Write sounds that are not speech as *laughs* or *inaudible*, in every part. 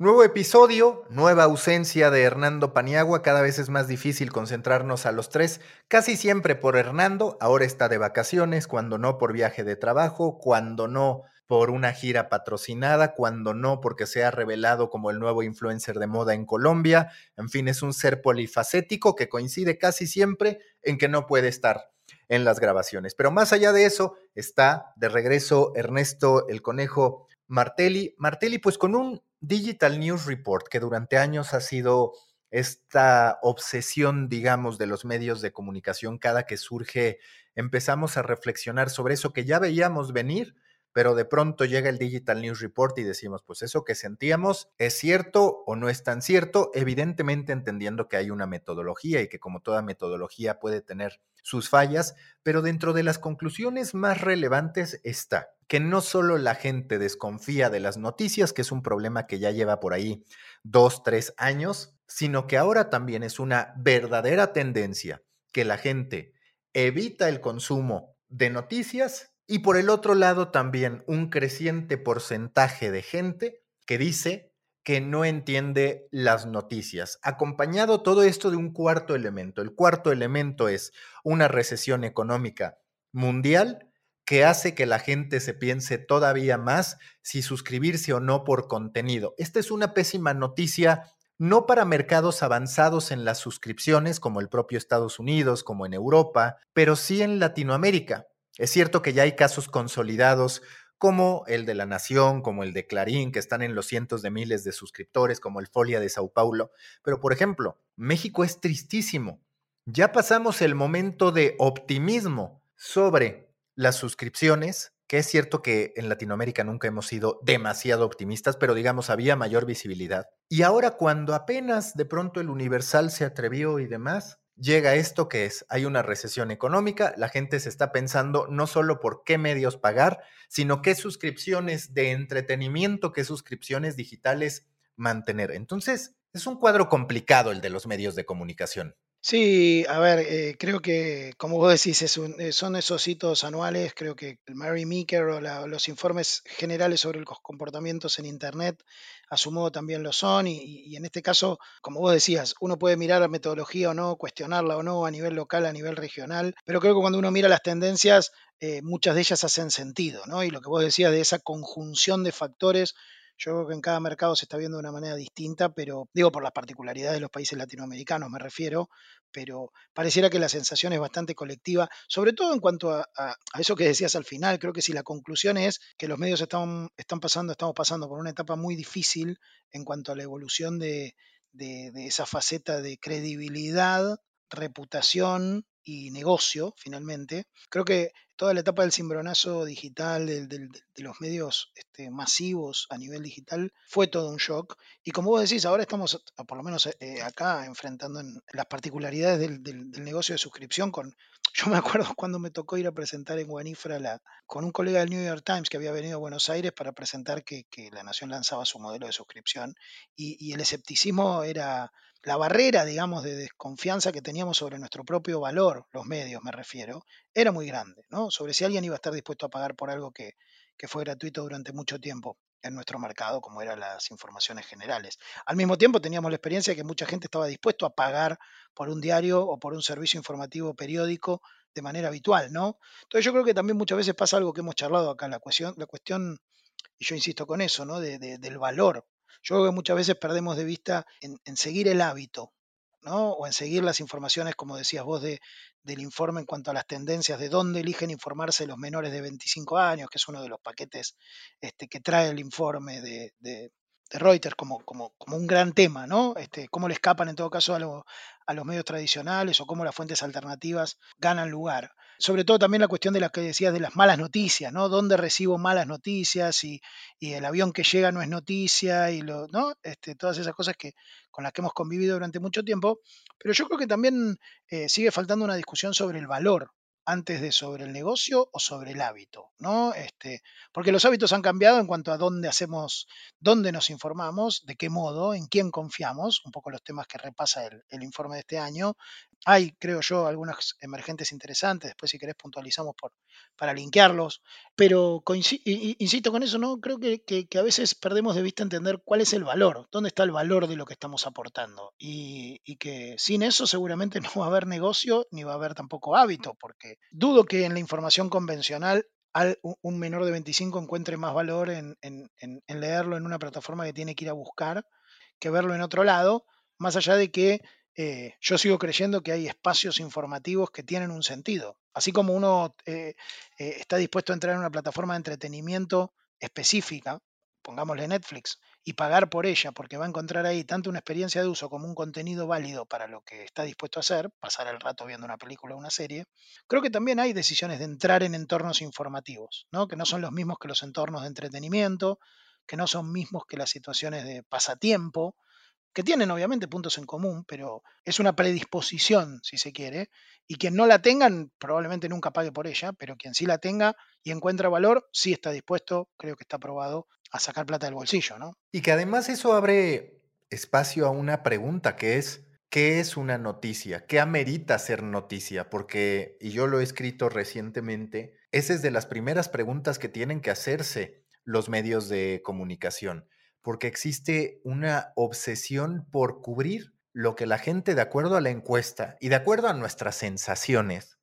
Nuevo episodio, nueva ausencia de Hernando Paniagua, cada vez es más difícil concentrarnos a los tres, casi siempre por Hernando, ahora está de vacaciones, cuando no por viaje de trabajo, cuando no por una gira patrocinada, cuando no porque se ha revelado como el nuevo influencer de moda en Colombia, en fin, es un ser polifacético que coincide casi siempre en que no puede estar en las grabaciones. Pero más allá de eso, está de regreso Ernesto el Conejo Martelli. Martelli, pues con un Digital News Report, que durante años ha sido esta obsesión, digamos, de los medios de comunicación, cada que surge, empezamos a reflexionar sobre eso que ya veíamos venir, pero de pronto llega el Digital News Report y decimos, pues eso que sentíamos es cierto o no es tan cierto, evidentemente entendiendo que hay una metodología y que como toda metodología puede tener sus fallas, pero dentro de las conclusiones más relevantes está que no solo la gente desconfía de las noticias, que es un problema que ya lleva por ahí dos, tres años, sino que ahora también es una verdadera tendencia que la gente evita el consumo de noticias y por el otro lado también un creciente porcentaje de gente que dice que no entiende las noticias. Acompañado todo esto de un cuarto elemento. El cuarto elemento es una recesión económica mundial que hace que la gente se piense todavía más si suscribirse o no por contenido. Esta es una pésima noticia no para mercados avanzados en las suscripciones como el propio Estados Unidos, como en Europa, pero sí en Latinoamérica. Es cierto que ya hay casos consolidados como el de La Nación, como el de Clarín, que están en los cientos de miles de suscriptores, como el Folia de Sao Paulo. Pero, por ejemplo, México es tristísimo. Ya pasamos el momento de optimismo sobre las suscripciones, que es cierto que en Latinoamérica nunca hemos sido demasiado optimistas, pero digamos había mayor visibilidad. Y ahora cuando apenas de pronto el Universal se atrevió y demás, llega esto que es, hay una recesión económica, la gente se está pensando no solo por qué medios pagar, sino qué suscripciones de entretenimiento, qué suscripciones digitales mantener. Entonces, es un cuadro complicado el de los medios de comunicación. Sí, a ver, eh, creo que, como vos decís, es eh, son esos hitos anuales, creo que el Mary Meeker o los informes generales sobre los comportamientos en Internet, a su modo también lo son, y, en este caso, como vos decías, uno puede mirar la metodología o no, cuestionarla o no a nivel local, a nivel regional, pero creo que cuando uno mira las tendencias, eh, muchas de ellas hacen sentido, ¿no? Y lo que vos decías de esa conjunción de factores yo creo que en cada mercado se está viendo de una manera distinta, pero digo por las particularidades de los países latinoamericanos me refiero, pero pareciera que la sensación es bastante colectiva, sobre todo en cuanto a, eso que decías al final. Creo que si la conclusión es que los medios están, están pasando, estamos pasando por una etapa muy difícil en cuanto a la evolución de, de esa faceta de credibilidad, reputación y negocio, finalmente. Creo que toda la etapa del cimbronazo digital, de los medios este, masivos a nivel digital, fue todo un shock. Y como vos decís, ahora estamos, por lo menos eh, acá, enfrentando las particularidades del, negocio de suscripción con... *laughs* Yo me acuerdo cuando me tocó ir a presentar en Guanifra la, con un colega del New York Times que había venido a Buenos Aires para presentar que, La Nación lanzaba su modelo de suscripción y el escepticismo era la barrera, digamos, de desconfianza que teníamos sobre nuestro propio valor, los medios me refiero, era muy grande, ¿no? Sobre si alguien iba a estar dispuesto a pagar por algo que, fue gratuito durante mucho tiempo en nuestro mercado, como eran las informaciones generales. Al mismo tiempo teníamos la experiencia de que mucha gente estaba dispuesto a pagar por un diario o por un servicio informativo periódico de manera habitual, ¿no? Entonces yo creo que también muchas veces pasa algo que hemos charlado acá, la cuestión, la cuestión y yo insisto con eso, ¿no? del valor yo creo que muchas veces perdemos de vista en, seguir el hábito, ¿no? O en seguir las informaciones, como decías vos, de, del informe en cuanto a las tendencias de dónde eligen informarse los menores de 25 años, que es uno de los paquetes este, que trae el informe de, de Reuters como, como, como, un gran tema, ¿no? Este, cómo le escapan en todo caso a, a, los medios tradicionales o cómo las fuentes alternativas ganan lugar. Sobre todo también la cuestión de la que decías de las malas noticias, ¿no? ¿Dónde recibo malas noticias y, y el avión que llega no es noticia y lo, ¿no? Este, todas esas cosas que, con las que hemos convivido durante mucho tiempo. Pero yo creo que también eh, sigue faltando una discusión sobre el valor antes de sobre el negocio o sobre el hábito, ¿no? Este, porque los hábitos han cambiado en cuanto a dónde hacemos, dónde nos informamos, de qué modo, en quién confiamos, un poco los temas que repasa el, informe de este año, Hay, creo yo, algunos emergentes interesantes, después si querés puntualizamos para linkearlos, pero insisto con eso, ¿no? Creo que, a veces perdemos de vista entender cuál es el valor, dónde está el valor de lo que estamos aportando y, que sin eso seguramente *laughs* no va a haber negocio ni va a haber tampoco hábito, porque dudo que en la información convencional un menor de 25 encuentre más valor en, leerlo en una plataforma que tiene que ir a buscar que verlo en otro lado, más allá de que eh, yo sigo creyendo que hay espacios informativos que tienen un sentido. Así como uno eh, eh, está dispuesto a entrar en una plataforma de entretenimiento específica, pongámosle Netflix, y pagar por ella, porque va a encontrar ahí tanto una experiencia de uso como un contenido válido para lo que está dispuesto a hacer, pasar el rato viendo una película o una serie, creo que también hay decisiones de entrar en entornos informativos, ¿no? que no son los mismos que los entornos de entretenimiento, que no son mismos que las situaciones de pasatiempo, que tienen obviamente puntos en común, pero es una predisposición, si se quiere, y quien no la tengan probablemente nunca pague por ella, pero quien sí la tenga y encuentra valor, sí está dispuesto, creo que está probado, a sacar plata del bolsillo, ¿no? Y que además eso abre espacio a una pregunta que es, ¿qué es una noticia? ¿Qué amerita ser noticia? Porque, y yo lo he escrito recientemente, esa es de las primeras preguntas que tienen que hacerse los medios de comunicación, porque existe una obsesión por cubrir lo que la gente, de acuerdo a la encuesta y de acuerdo a nuestras sensaciones,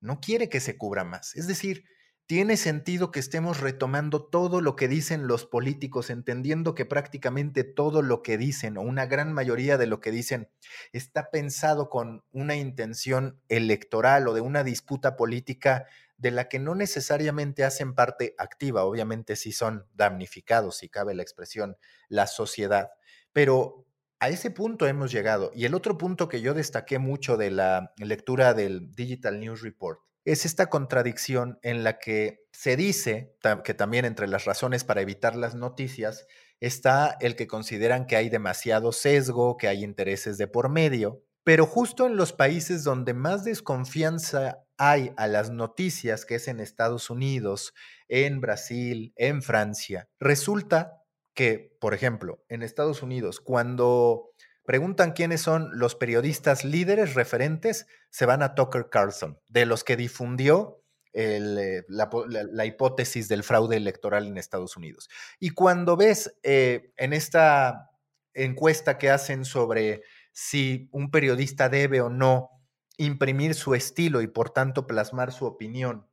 no quiere que se cubra más. Es decir, tiene sentido que estemos retomando todo lo que dicen los políticos, entendiendo que prácticamente todo lo que dicen o una gran mayoría de lo que dicen está pensado con una intención electoral o de una disputa política de la que no necesariamente hacen parte activa, obviamente sí son damnificados, si cabe la expresión, la sociedad, pero a ese punto hemos llegado. Y el otro punto que yo destaqué mucho de la lectura del Digital News Report es esta contradicción en la que se dice que también entre las razones para evitar las noticias está el que consideran que hay demasiado sesgo, que hay intereses de por medio, pero justo en los países donde más desconfianza hay a las noticias, que es en Estados Unidos, en Brasil, en Francia, resulta que, por ejemplo, en Estados Unidos, cuando preguntan quiénes son los periodistas líderes referentes, se van a Tucker Carlson, de los que difundió eh, la, hipótesis del fraude electoral en Estados Unidos. Y cuando ves eh, en esta encuesta que hacen sobre si un periodista debe o no imprimir su estilo y por tanto plasmar su opinión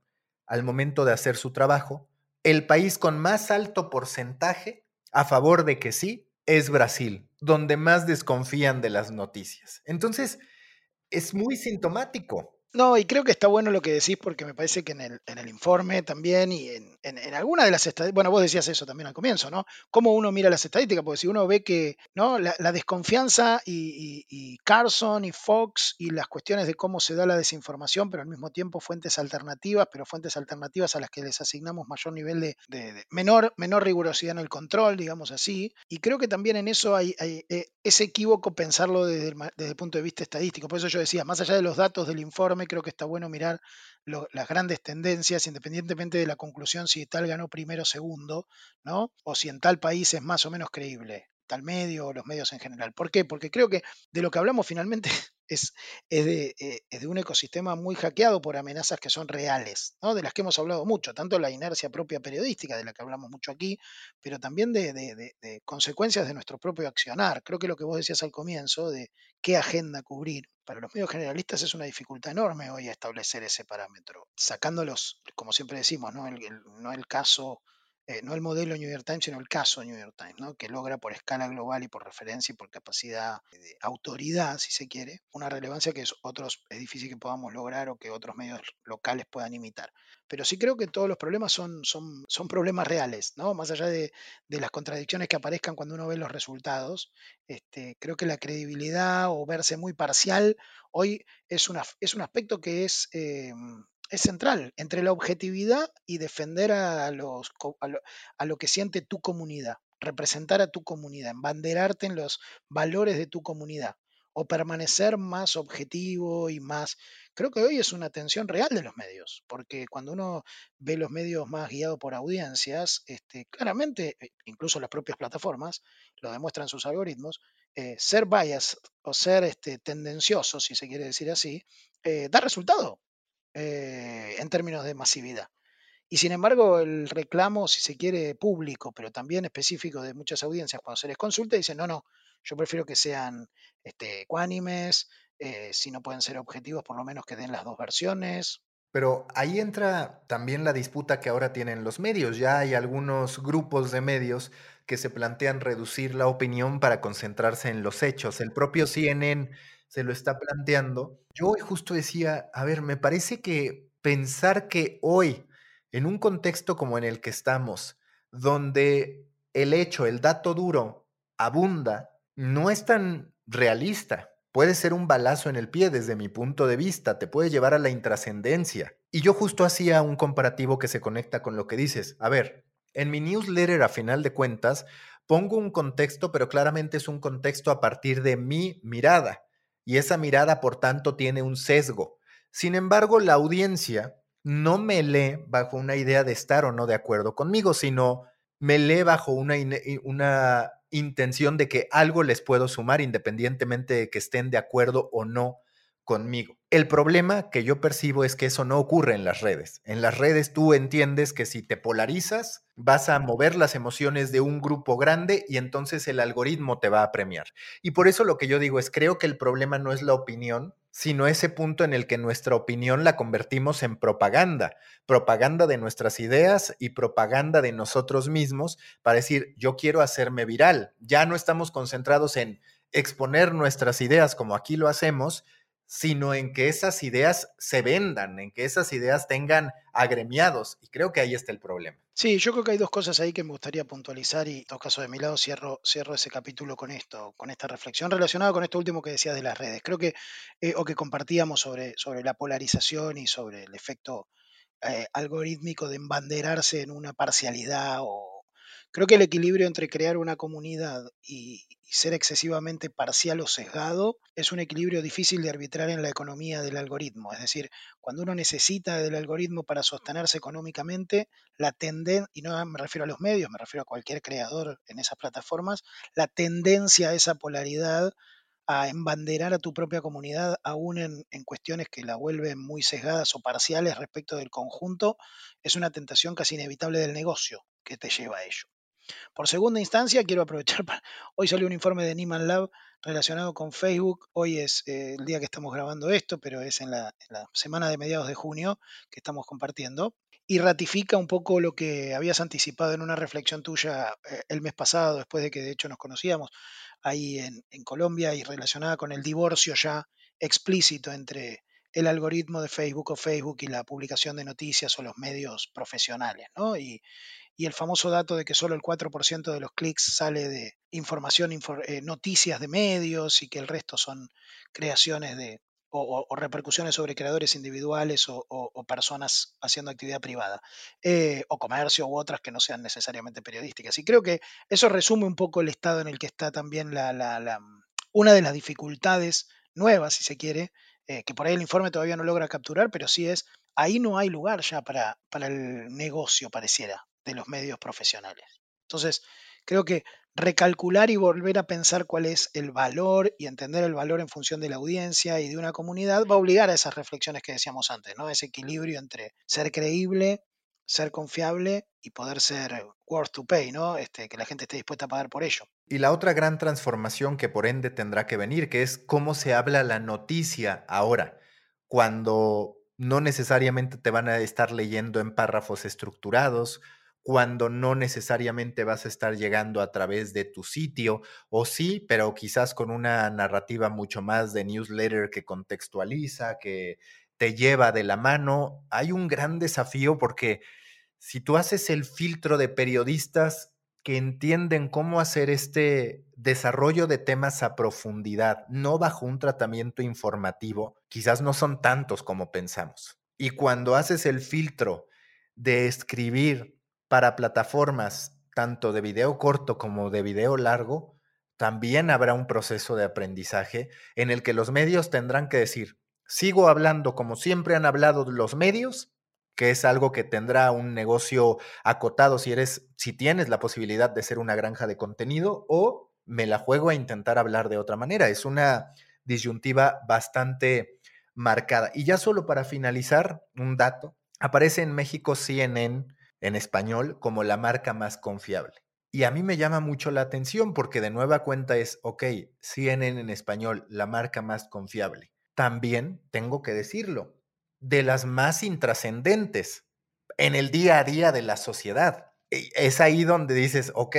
al momento de hacer su trabajo, el país con más alto porcentaje a favor de que sí es Brasil, donde más desconfían de las noticias. Entonces, es muy sintomático. No, y creo que está bueno lo que decís porque me parece que en el, en el informe también y en, en, alguna de las estadísticas, bueno, vos decías eso también al comienzo, ¿no? Cómo uno mira las estadísticas, porque si uno ve que ¿no? la, desconfianza y, Carson y Fox y las cuestiones de cómo se da la desinformación, pero al mismo tiempo fuentes alternativas, pero fuentes alternativas a las que les asignamos mayor nivel de, de, menor, menor rigurosidad en el control, digamos así. Y creo que también en eso hay, hay eh, es equívoco pensarlo desde desde el punto de vista estadístico. Por eso yo decía, más allá de los datos del informe, creo que está bueno mirar las grandes tendencias, independientemente de la conclusión si tal ganó primero o segundo, ¿no? O si en tal país es más o menos creíble, tal medio o los medios en general. ¿Por qué? Porque creo que de lo que hablamos finalmente *laughs* es, eh, es, de, un ecosistema muy hackeado por amenazas que son reales, ¿no? de las que hemos hablado mucho, tanto la inercia propia periodística, de la que hablamos mucho aquí, pero también de, de, consecuencias de nuestro propio accionar. Creo que lo que vos decías al comienzo, de qué agenda cubrir, para los medios generalistas es una dificultad enorme hoy establecer ese parámetro, sacándolos, como siempre decimos, no el, no el caso eh, no el modelo New York Times, sino el caso New York Times, ¿no? que logra por escala global y por referencia y por capacidad de autoridad, si se quiere, una relevancia que es, otros, es difícil que podamos lograr o que otros medios locales puedan imitar. Pero sí creo que todos los problemas son, son, son problemas reales, ¿no? más allá de, las contradicciones que aparezcan cuando uno ve los resultados. Este, creo que la credibilidad o verse muy parcial hoy es, una, es un aspecto que es... Eh, es central entre la objetividad y defender a, los, a, lo, que siente tu comunidad, representar a tu comunidad, embanderarte en los valores de tu comunidad. o permanecer más objetivo y más... Creo que hoy es una tensión real de los medios, porque cuando uno ve los medios más guiados por audiencias, este, claramente, eh, incluso las propias plataformas, lo demuestran sus algoritmos, eh, ser bias o ser este, tendencioso, si se quiere decir así, eh, da resultado en términos de masividad. Y sin embargo, el reclamo, si se quiere, público, pero también específico de muchas audiencias, cuando se les consulta, dicen, no, no, yo prefiero que sean este, ecuánimes, eh, si no pueden ser objetivos, por lo menos que den las dos versiones. Pero ahí entra también la disputa que ahora tienen los medios. Ya hay algunos grupos de medios que se plantean reducir la opinión para concentrarse en los hechos. El propio CNN se lo está planteando. Yo hoy justo decía, a ver, me parece que pensar que hoy en un contexto como en el que estamos, donde el hecho, el dato duro abunda, no es tan realista. Puede ser un balazo en el pie desde mi punto de vista, te puede llevar a la intrascendencia. Y yo justo hacía un comparativo que se conecta con lo que dices. A ver, en mi newsletter a final de cuentas pongo un contexto, pero claramente es un contexto a partir de mi mirada. Y esa mirada, por tanto, tiene un sesgo. Sin embargo, la audiencia no me lee bajo una idea de estar o no de acuerdo conmigo, sino me lee bajo una, una intención de que algo les puedo sumar independientemente de que estén de acuerdo o no conmigo. El problema que yo percibo es que eso no ocurre en las redes. En las redes tú entiendes que si te polarizas, vas a mover las emociones de un grupo grande y entonces el algoritmo te va a premiar. Y por eso lo que yo digo es, creo que el problema no es la opinión, sino ese punto en el que nuestra opinión la convertimos en propaganda, propaganda de nuestras ideas y propaganda de nosotros mismos para decir, yo quiero hacerme viral. Ya no estamos concentrados en exponer nuestras ideas como aquí lo hacemos, sino en que esas ideas se vendan, en que esas ideas tengan agremiados. Y creo que ahí está el problema. Sí, yo creo que hay dos cosas ahí que me gustaría puntualizar y en todo caso de mi lado cierro, cierro ese capítulo con esto, con esta reflexión relacionada con esto último que decías de las redes. Creo que, eh, o que compartíamos sobre, sobre la polarización y sobre el efecto eh, algorítmico de embanderarse en una parcialidad o Creo que el equilibrio entre crear una comunidad y, ser excesivamente parcial o sesgado es un equilibrio difícil de arbitrar en la economía del algoritmo. Es decir, cuando uno necesita del algoritmo para sostenerse económicamente, la tendencia, y no me refiero a los medios, me refiero a cualquier creador en esas plataformas, la tendencia a esa polaridad a embanderar a tu propia comunidad aún en, en, cuestiones que la vuelven muy sesgadas o parciales respecto del conjunto, es una tentación casi inevitable del negocio que te lleva a ello. Por segunda instancia, quiero aprovechar *laughs* para... Hoy salió un informe de Niman Lab relacionado con Facebook. Hoy es eh, el día que estamos grabando esto, pero es en la, semana de mediados de junio que estamos compartiendo. Y ratifica un poco lo que habías anticipado en una reflexión tuya eh, el mes pasado, después de que de hecho nos conocíamos ahí en, en Colombia y relacionada con el divorcio ya explícito entre el algoritmo de Facebook o Facebook y la publicación de noticias o los medios profesionales, ¿no? Y, y el famoso dato de que solo el 4% de los clics sale de información, eh, noticias de medios y que el resto son creaciones de o, repercusiones sobre creadores individuales o, personas haciendo actividad privada, eh, o comercio u otras que no sean necesariamente periodísticas. Y creo que eso resume un poco el estado en el que está también la, una de las dificultades nuevas, si se quiere, eh, que por ahí el informe todavía no logra capturar, pero sí es, ahí no hay lugar ya para, para el negocio, pareciera de los medios profesionales. Entonces, creo que recalcular y volver a pensar cuál es el valor y entender el valor en función de la audiencia y de una comunidad va a obligar a esas reflexiones que decíamos antes, ¿no? Ese equilibrio entre ser creíble, ser confiable y poder ser worth to pay, ¿no? Este, que la gente esté dispuesta a pagar por ello. Y la otra gran transformación que por ende tendrá que venir, que es cómo se habla la noticia ahora, cuando no necesariamente te van a estar leyendo en párrafos estructurados, cuando no necesariamente vas a estar llegando a través de tu sitio, o sí, pero quizás con una narrativa mucho más de newsletter que contextualiza, que te lleva de la mano. Hay un gran desafío porque si tú haces el filtro de periodistas que entienden cómo hacer este desarrollo de temas a profundidad, no bajo un tratamiento informativo, quizás no son tantos como pensamos. Y cuando haces el filtro de escribir para plataformas tanto de video corto como de video largo, también habrá un proceso de aprendizaje en el que los medios tendrán que decir, sigo hablando como siempre han hablado los medios, que es algo que tendrá un negocio acotado si eres si tienes la posibilidad de ser una granja de contenido o me la juego a intentar hablar de otra manera. Es una disyuntiva bastante marcada. Y ya solo para finalizar, un dato, aparece en México CNN en español como la marca más confiable. Y a mí me llama mucho la atención porque de nueva cuenta es, ok, CNN en español, la marca más confiable. También tengo que decirlo, de las más intrascendentes en el día a día de la sociedad. Es ahí donde dices, ok,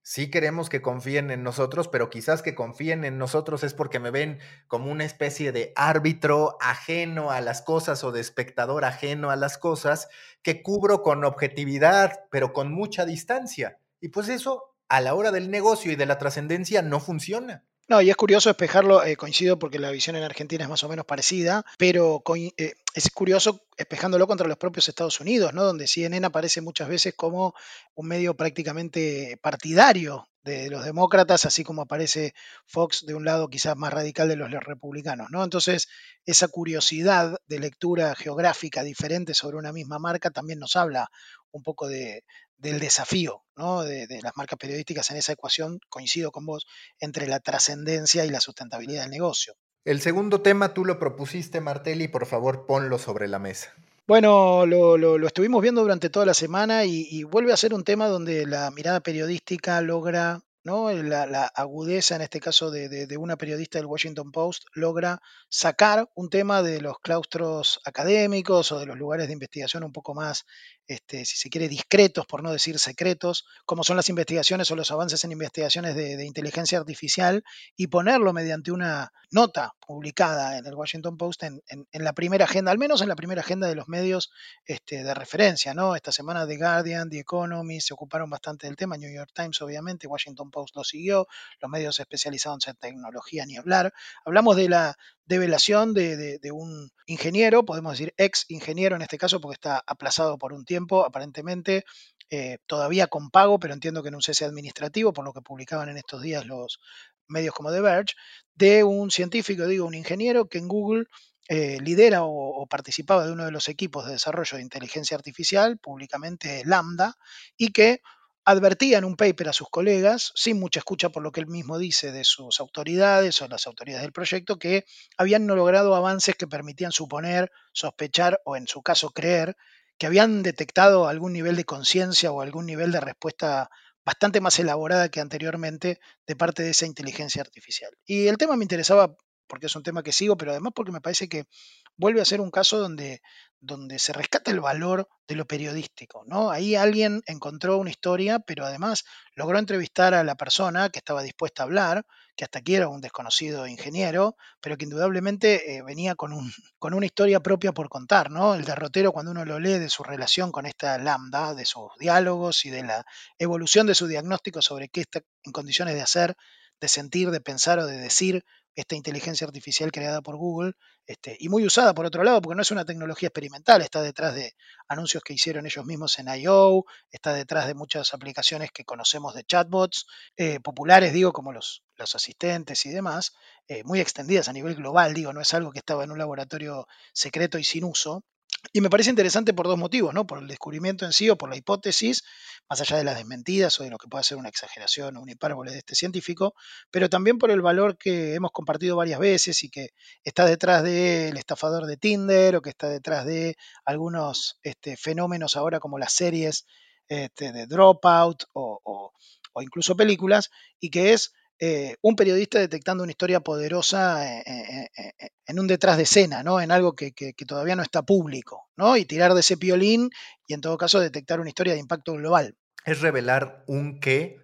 sí queremos que confíen en nosotros, pero quizás que confíen en nosotros es porque me ven como una especie de árbitro ajeno a las cosas o de espectador ajeno a las cosas que cubro con objetividad, pero con mucha distancia. Y pues eso, a la hora del negocio y de la trascendencia, no funciona. No, y es curioso espejarlo, eh, coincido porque la visión en Argentina es más o menos parecida, pero eh, es curioso espejándolo contra los propios Estados Unidos, ¿no? Donde CNN aparece muchas veces como un medio prácticamente partidario de los demócratas, así como aparece Fox de un lado quizás más radical de los republicanos, ¿no? Entonces, esa curiosidad de lectura geográfica diferente sobre una misma marca también nos habla un poco de, del desafío ¿no? de, las marcas periodísticas en esa ecuación, coincido con vos, entre la trascendencia y la sustentabilidad del negocio. El segundo tema tú lo propusiste, Martelli, por favor ponlo sobre la mesa. Bueno, lo, estuvimos viendo durante toda la semana y, vuelve a ser un tema donde la mirada periodística logra ¿no? La, agudeza, en este caso de, de, una periodista del Washington Post, logra sacar un tema de los claustros académicos o de los lugares de investigación un poco más este, si se quiere, discretos, por no decir secretos, como son las investigaciones o los avances en investigaciones de, inteligencia artificial, y ponerlo mediante una nota publicada en el Washington Post en, la primera agenda, al menos en la primera agenda de los medios este, de referencia. ¿no? Esta semana The Guardian, The Economy se ocuparon bastante del tema, New York Times obviamente, Washington Post lo siguió, los medios especializados en tecnología ni hablar. Hablamos de la develación de, de, un ingeniero, podemos decir ex ingeniero en este caso, porque está aplazado por un tiempo, aparentemente, eh, todavía con pago, pero entiendo que en un cese administrativo, por lo que publicaban en estos días los medios como The Verge, de un científico, digo, un ingeniero que en Google eh, lidera o, participaba de uno de los equipos de desarrollo de inteligencia artificial, públicamente Lambda, y que advertía en un paper a sus colegas, sin mucha escucha por lo que él mismo dice de sus autoridades o las autoridades del proyecto, que habían no logrado avances que permitían suponer, sospechar o en su caso creer que habían detectado algún nivel de conciencia o algún nivel de respuesta bastante más elaborada que anteriormente de parte de esa inteligencia artificial. Y el tema me interesaba porque es un tema que sigo, pero además porque me parece que vuelve a ser un caso donde, donde se rescata el valor de lo periodístico, ¿no? Ahí alguien encontró una historia, pero además logró entrevistar a la persona que estaba dispuesta a hablar, que hasta aquí era un desconocido ingeniero, pero que indudablemente eh, venía con, un, *laughs* con una historia propia por contar, ¿no? El derrotero, cuando uno lo lee de su relación con esta lambda, de sus diálogos y de la evolución de su diagnóstico sobre qué está en condiciones de hacer, de sentir, de pensar o de decir esta inteligencia artificial creada por Google este, y muy usada por otro lado, porque no es una tecnología experimental, está detrás de anuncios que hicieron ellos mismos en I.O., está detrás de muchas aplicaciones que conocemos de chatbots, eh, populares, digo, como los, los asistentes y demás, eh, muy extendidas a nivel global, digo, no es algo que estaba en un laboratorio secreto y sin uso, y me parece interesante por dos motivos, ¿no? Por el descubrimiento en sí o por la hipótesis, más allá de las desmentidas o de lo que pueda ser una exageración o una hipérbole de este científico, pero también por el valor que hemos compartido varias veces y que está detrás del estafador de Tinder o que está detrás de algunos este, fenómenos ahora como las series este, de Dropout o, o incluso películas, y que es eh, un periodista detectando una historia poderosa eh, eh, en un detrás de escena, ¿no? En algo que, todavía no está público, ¿no? Y tirar de ese piolín y en todo caso detectar una historia de impacto global. Es revelar un qué,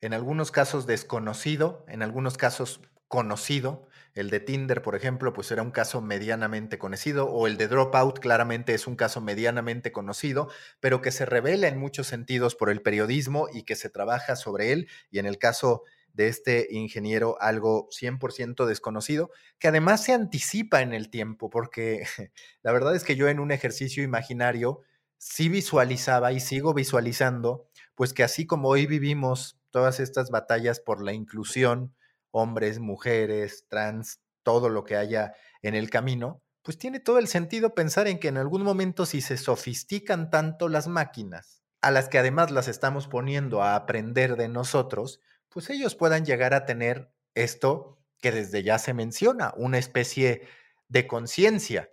en algunos casos desconocido, en algunos casos conocido. El de Tinder, por ejemplo, pues era un caso medianamente conocido, o el de Dropout claramente es un caso medianamente conocido, pero que se revela en muchos sentidos por el periodismo y que se trabaja sobre él. Y en el caso de este ingeniero algo 100% desconocido, que además se anticipa en el tiempo, porque *laughs* la verdad es que yo en un ejercicio imaginario sí visualizaba y sigo visualizando, pues que así como hoy vivimos todas estas batallas por la inclusión, hombres, mujeres, trans, todo lo que haya en el camino, pues tiene todo el sentido pensar en que en algún momento si se sofistican tanto las máquinas, a las que además las estamos poniendo a aprender de nosotros, pues ellos puedan llegar a tener esto que desde ya se menciona, una especie de conciencia.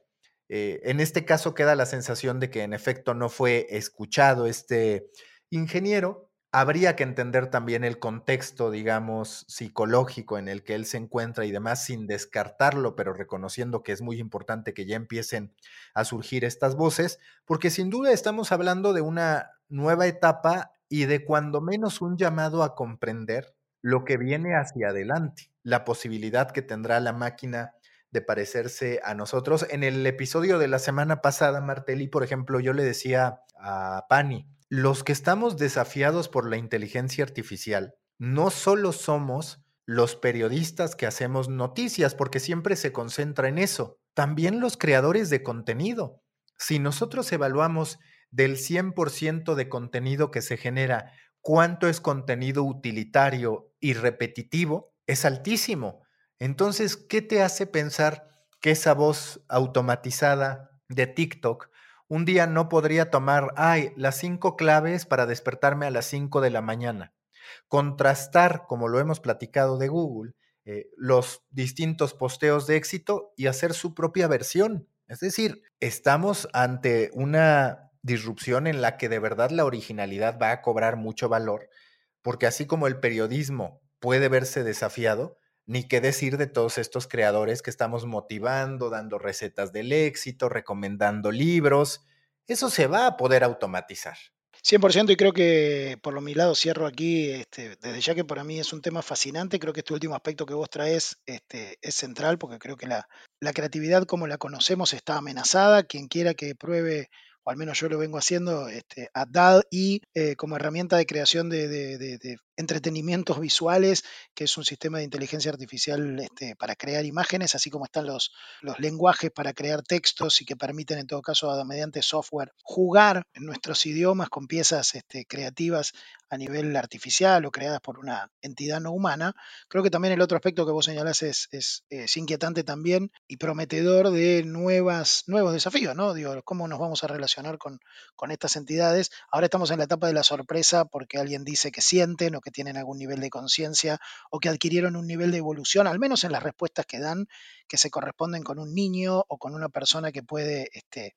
Eh, en este caso queda la sensación de que en efecto no fue escuchado este ingeniero. Habría que entender también el contexto, digamos, psicológico en el que él se encuentra y demás, sin descartarlo, pero reconociendo que es muy importante que ya empiecen a surgir estas voces, porque sin duda estamos hablando de una nueva etapa y de cuando menos un llamado a comprender lo que viene hacia adelante, la posibilidad que tendrá la máquina de parecerse a nosotros. En el episodio de la semana pasada, Martelli, por ejemplo, yo le decía a Pani, los que estamos desafiados por la inteligencia artificial, no solo somos los periodistas que hacemos noticias, porque siempre se concentra en eso, también los creadores de contenido. Si nosotros evaluamos del 100% de contenido que se genera, cuánto es contenido utilitario y repetitivo, es altísimo. Entonces, ¿qué te hace pensar que esa voz automatizada de TikTok un día no podría tomar, ay, las cinco claves para despertarme a las cinco de la mañana? Contrastar, como lo hemos platicado de Google, eh, los distintos posteos de éxito y hacer su propia versión. Es decir, estamos ante una disrupción en la que de verdad la originalidad va a cobrar mucho valor, porque así como el periodismo puede verse desafiado, ni qué decir de todos estos creadores que estamos motivando, dando recetas del éxito, recomendando libros. Eso se va a poder automatizar. 100% y creo que por lo mi lado cierro aquí, este, desde ya que para mí es un tema fascinante, creo que este último aspecto que vos traes este, es central porque creo que la, la creatividad como la conocemos está amenazada. Quien quiera que pruebe o al menos yo lo vengo haciendo, este, a DAL y eh, como herramienta de creación de, entretenimientos visuales, que es un sistema de inteligencia artificial este, para crear imágenes, así como están los, los lenguajes para crear textos y que permiten en todo caso mediante software jugar en nuestros idiomas con piezas este, creativas a nivel artificial o creadas por una entidad no humana. Creo que también el otro aspecto que vos señalás es, es, inquietante también y prometedor de nuevas, nuevos desafíos, ¿no? Digo, cómo nos vamos a relacionar con, con estas entidades. Ahora estamos en la etapa de la sorpresa porque alguien dice que sienten o que tienen algún nivel de conciencia o que adquirieron un nivel de evolución, al menos en las respuestas que dan, que se corresponden con un niño o con una persona que puede este,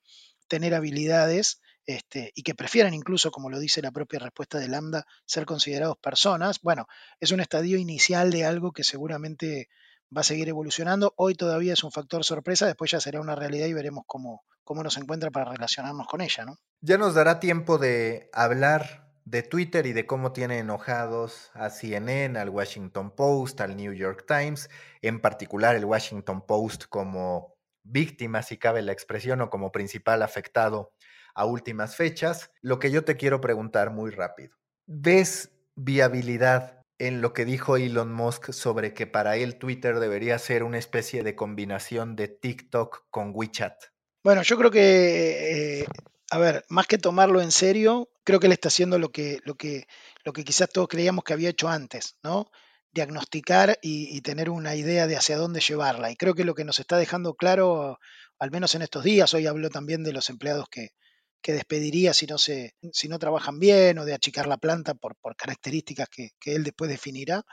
tener habilidades este, y que prefieren incluso, como lo dice la propia respuesta de Lambda, ser considerados personas, bueno, es un estadio inicial de algo que seguramente va a seguir evolucionando. Hoy todavía es un factor sorpresa, después ya será una realidad y veremos cómo, cómo nos encuentra para relacionarnos con ella, ¿no? Ya nos dará tiempo de hablar de Twitter y de cómo tiene enojados a CNN, al Washington Post, al New York Times, en particular el Washington Post como víctima, si cabe la expresión, o como principal afectado a últimas fechas. Lo que yo te quiero preguntar muy rápido. ¿Ves viabilidad en lo que dijo Elon Musk sobre que para él Twitter debería ser una especie de combinación de TikTok con WeChat? Bueno, yo creo que, eh, a ver, más que tomarlo en serio, creo que él está haciendo lo que, lo que, lo que quizás todos creíamos que había hecho antes, ¿no? Diagnosticar y, tener una idea de hacia dónde llevarla. Y creo que lo que nos está dejando claro, al menos en estos días, hoy habló también de los empleados que, que despediría si no, se, si no trabajan bien o de achicar la planta por, por características que, él después definirá.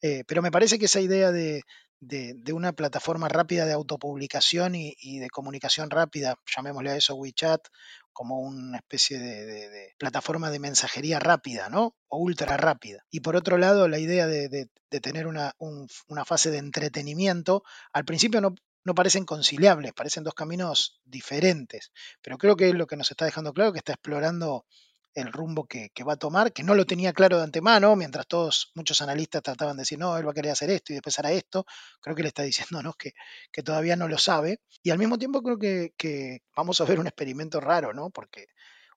Eh, pero me parece que esa idea de, de, una plataforma rápida de autopublicación y, y, de comunicación rápida, llamémosle a eso WeChat, como una especie de, plataforma de mensajería rápida, ¿no? O ultra rápida. Y por otro lado, la idea de, tener una, una, fase de entretenimiento, al principio no, no parecen conciliables, parecen dos caminos diferentes, pero creo que es lo que nos está dejando claro que está explorando el rumbo que, va a tomar, que no lo tenía claro de antemano, mientras todos, muchos analistas trataban de decir, no, él va a querer hacer esto y después hará esto, creo que le está *laughs* diciéndonos que, que todavía no lo sabe. Y al mismo tiempo creo que, vamos a ver un experimento raro, ¿no? Porque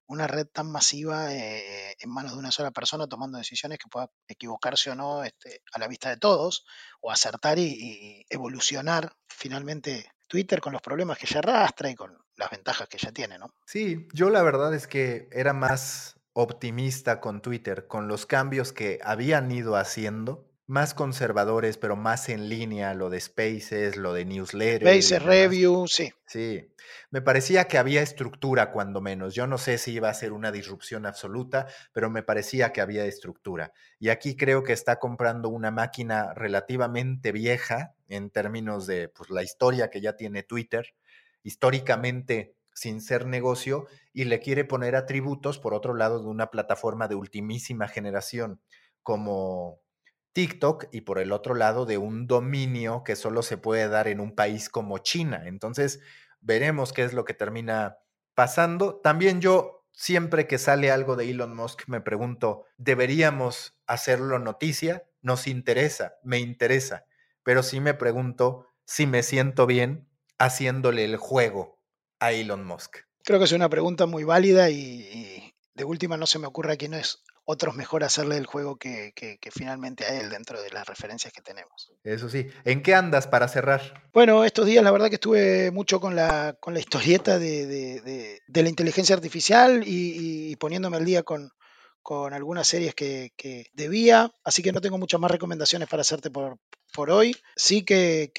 una red tan masiva eh, en manos de una sola persona tomando decisiones que pueda equivocarse o no este, a la vista de todos, o acertar y, evolucionar finalmente Twitter con los problemas que ya arrastra y con las ventajas que ya tiene, ¿no? Sí, yo la verdad es que era más optimista con Twitter, con los cambios que habían ido haciendo, más conservadores, pero más en línea, lo de Spaces, lo de newsletters. Spaces, Review, sí. Sí, me parecía que había estructura cuando menos. Yo no sé si iba a ser una disrupción absoluta, pero me parecía que había estructura. Y aquí creo que está comprando una máquina relativamente vieja en términos de pues, la historia que ya tiene Twitter, históricamente sin ser negocio, y le quiere poner atributos, por otro lado, de una plataforma de ultimísima generación como TikTok y por el otro lado de un dominio que solo se puede dar en un país como China. Entonces, veremos qué es lo que termina pasando. También yo, siempre que sale algo de Elon Musk, me pregunto, ¿deberíamos hacerlo noticia? Nos interesa, me interesa, pero sí me pregunto si me siento bien haciéndole el juego a Elon Musk. Creo que es una pregunta muy válida y, de última no se me ocurre a quién es otros mejor hacerle el juego que, finalmente a él dentro de las referencias que tenemos. Eso sí. ¿En qué andas para cerrar? Bueno, estos días la verdad que estuve mucho con la, con la historieta de, la inteligencia artificial y, poniéndome al día con, con algunas series que, debía, así que no tengo muchas más recomendaciones para hacerte por, por hoy. Sí que,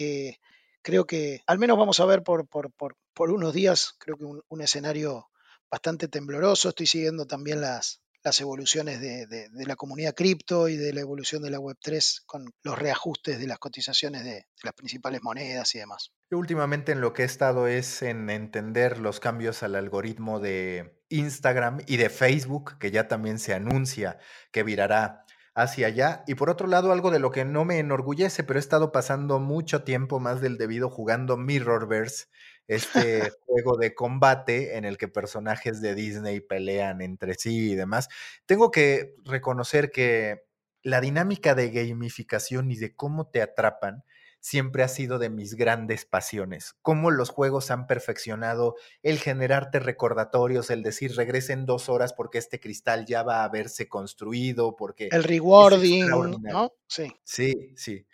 creo que al menos vamos a ver por, por, por unos días, creo que un escenario bastante tembloroso. Estoy siguiendo también las, las evoluciones de, la comunidad cripto y de la evolución de la Web3 con los reajustes de las cotizaciones de, las principales monedas y demás. Yo últimamente en lo que he estado es en entender los cambios al algoritmo de Instagram y de Facebook, que ya también se anuncia que virará hacia allá. Y por otro lado, algo de lo que no me enorgullece, pero he estado pasando mucho tiempo más del debido jugando Mirrorverse este *laughs* juego de combate en el que personajes de Disney pelean entre sí y demás. Tengo que reconocer que la dinámica de gamificación y de cómo te atrapan siempre ha sido de mis grandes pasiones. Cómo los juegos han perfeccionado el generarte recordatorios, el decir regresen dos horas porque este cristal ya va a haberse construido, porque... El rewarding, ¿no? Sí. Sí, sí.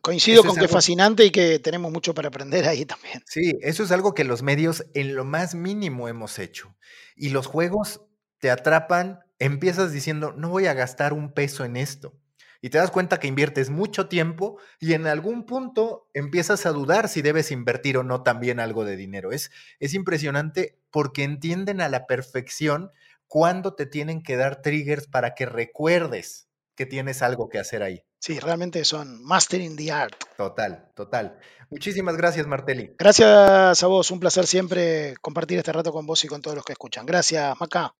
Coincido con que es fascinante y que tenemos mucho para aprender ahí también. Sí, eso es algo que los medios en lo más mínimo hemos hecho. Y los juegos te atrapan, empiezas diciendo, no voy a gastar un peso en esto. Y te das cuenta que inviertes mucho tiempo y en algún punto empiezas a dudar si debes invertir o no también algo de dinero. Es, es impresionante porque entienden a la perfección cuándo te tienen que dar triggers para que recuerdes que tienes algo que hacer ahí. Sí, realmente son mastering the art. Total, total. Muchísimas gracias, Martelli. Gracias a vos, un placer siempre compartir este rato con vos y con todos los que escuchan. Gracias, Maca.